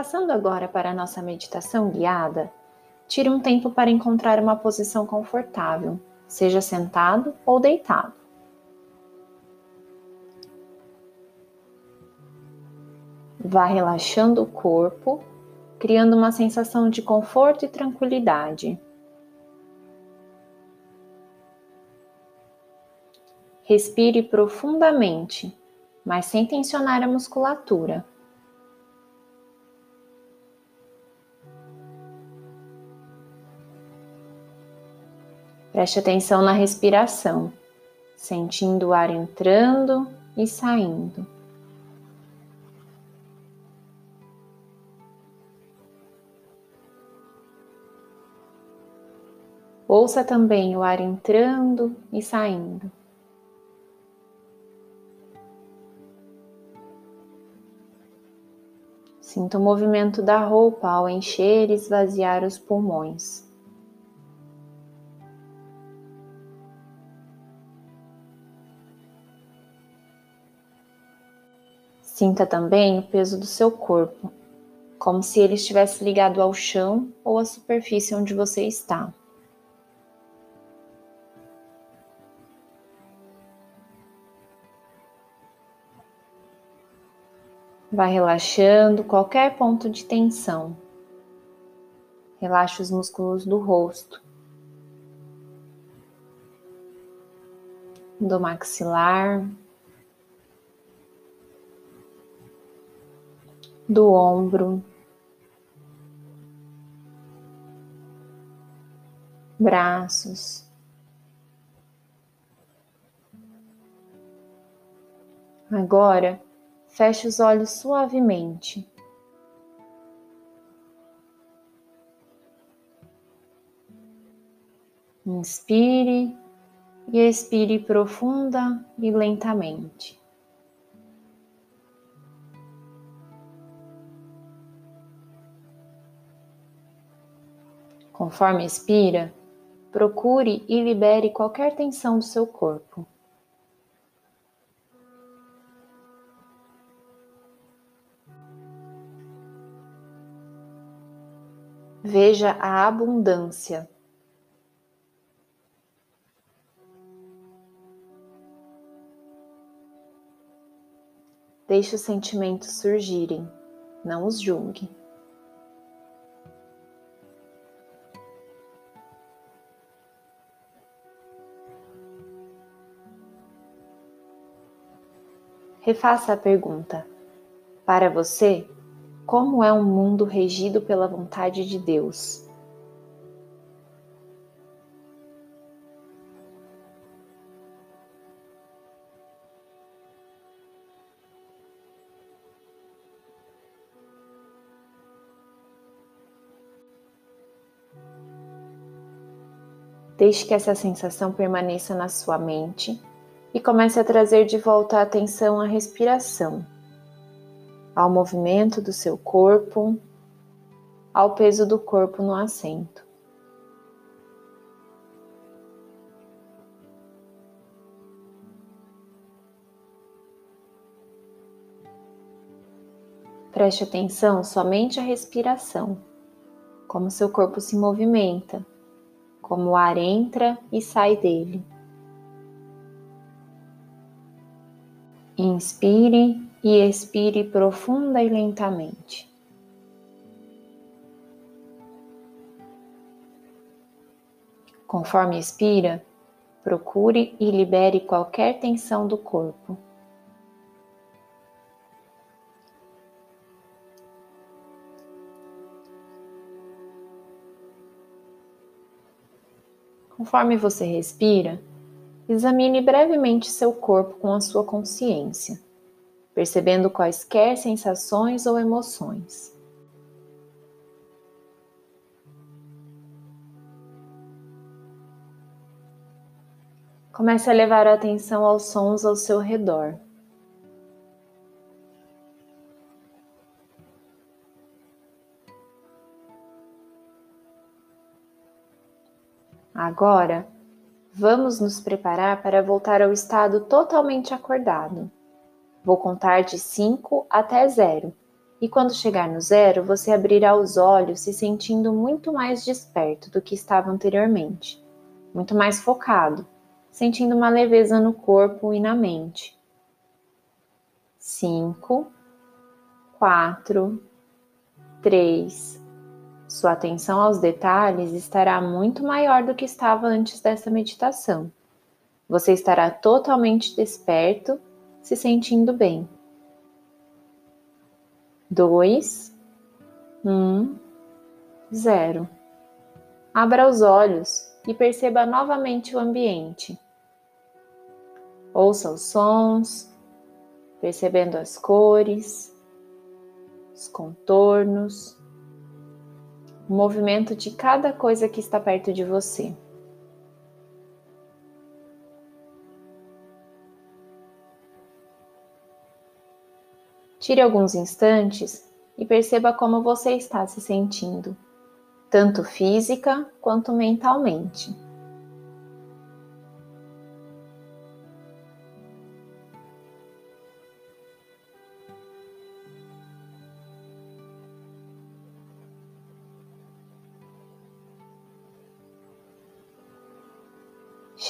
Passando agora para a nossa meditação guiada, tire um tempo para encontrar uma posição confortável, seja sentado ou deitado. Vá relaxando o corpo, criando uma sensação de conforto e tranquilidade. Respire profundamente, mas sem tensionar a musculatura. Preste atenção na respiração, sentindo o ar entrando e saindo. Ouça também o ar entrando e saindo. Sinta o movimento da roupa ao encher e esvaziar os pulmões. Sinta também o peso do seu corpo, como se ele estivesse ligado ao chão ou à superfície onde você está. Vai relaxando qualquer ponto de tensão. Relaxe os músculos do rosto, do maxilar, do ombro, braços. Agora, feche os olhos suavemente. Inspire e expire profunda e lentamente. Conforme expira, procure e libere qualquer tensão do seu corpo. Veja a abundância. Deixe os sentimentos surgirem, não os julgue. Refaça a pergunta: Para você, como é um mundo regido pela vontade de Deus? Deixe que essa sensação permaneça na sua mente e comece a trazer de volta a atenção à respiração, ao movimento do seu corpo, ao peso do corpo no assento. Preste atenção somente à respiração, como seu corpo se movimenta, como o ar entra e sai dele. Inspire e expire profunda e lentamente. Conforme expira, procure e libere qualquer tensão do corpo. Conforme você respira, Examine brevemente seu corpo com a sua consciência, percebendo quaisquer sensações ou emoções. Comece a levar a atenção aos sons ao seu redor. Agora, Vamos nos preparar para voltar ao estado totalmente acordado. Vou contar de 5 até 0 E quando chegar no zero, você abrirá os olhos se sentindo muito mais desperto do que estava anteriormente, muito mais focado, sentindo uma leveza no corpo e na mente. Cinco, quatro, três. Sua atenção aos detalhes estará muito maior do que estava antes dessa meditação. Você estará totalmente desperto, se sentindo bem dois, um, zero. Abra os olhos e perceba novamente o ambiente. Ouça os sons, percebendo as cores, os contornos, o movimento de cada coisa que está perto de você. Tire alguns instantes e perceba como você está se sentindo, tanto física quanto mentalmente.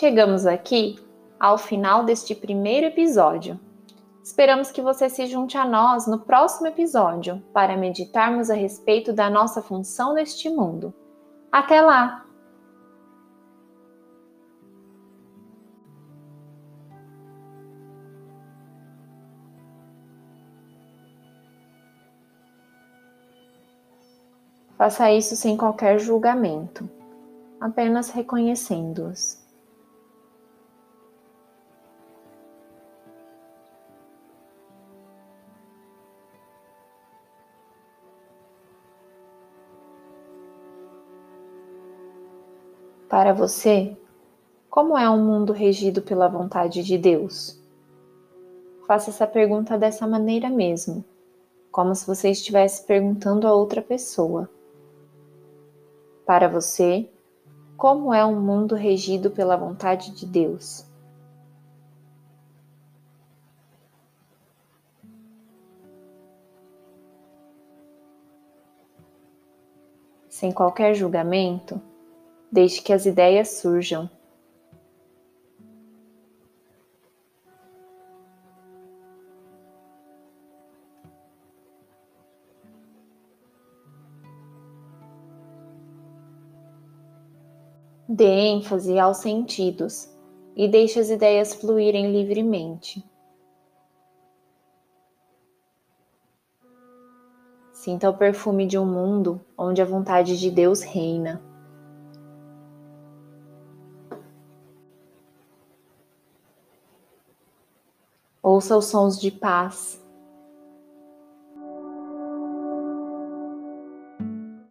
Chegamos aqui ao final deste primeiro episódio. Esperamos que você se junte a nós no próximo episódio para meditarmos a respeito da nossa função neste mundo. Até lá! Faça isso sem qualquer julgamento, apenas reconhecendo-os. Para você, como é um mundo regido pela vontade de Deus? Faça essa pergunta dessa maneira mesmo, como se você estivesse perguntando a outra pessoa. Para você, como é um mundo regido pela vontade de Deus? Sem qualquer julgamento, Deixe que as ideias surjam. Dê ênfase aos sentidos e deixe as ideias fluírem livremente. Sinta o perfume de um mundo onde a vontade de Deus reina. Ouça os sons de paz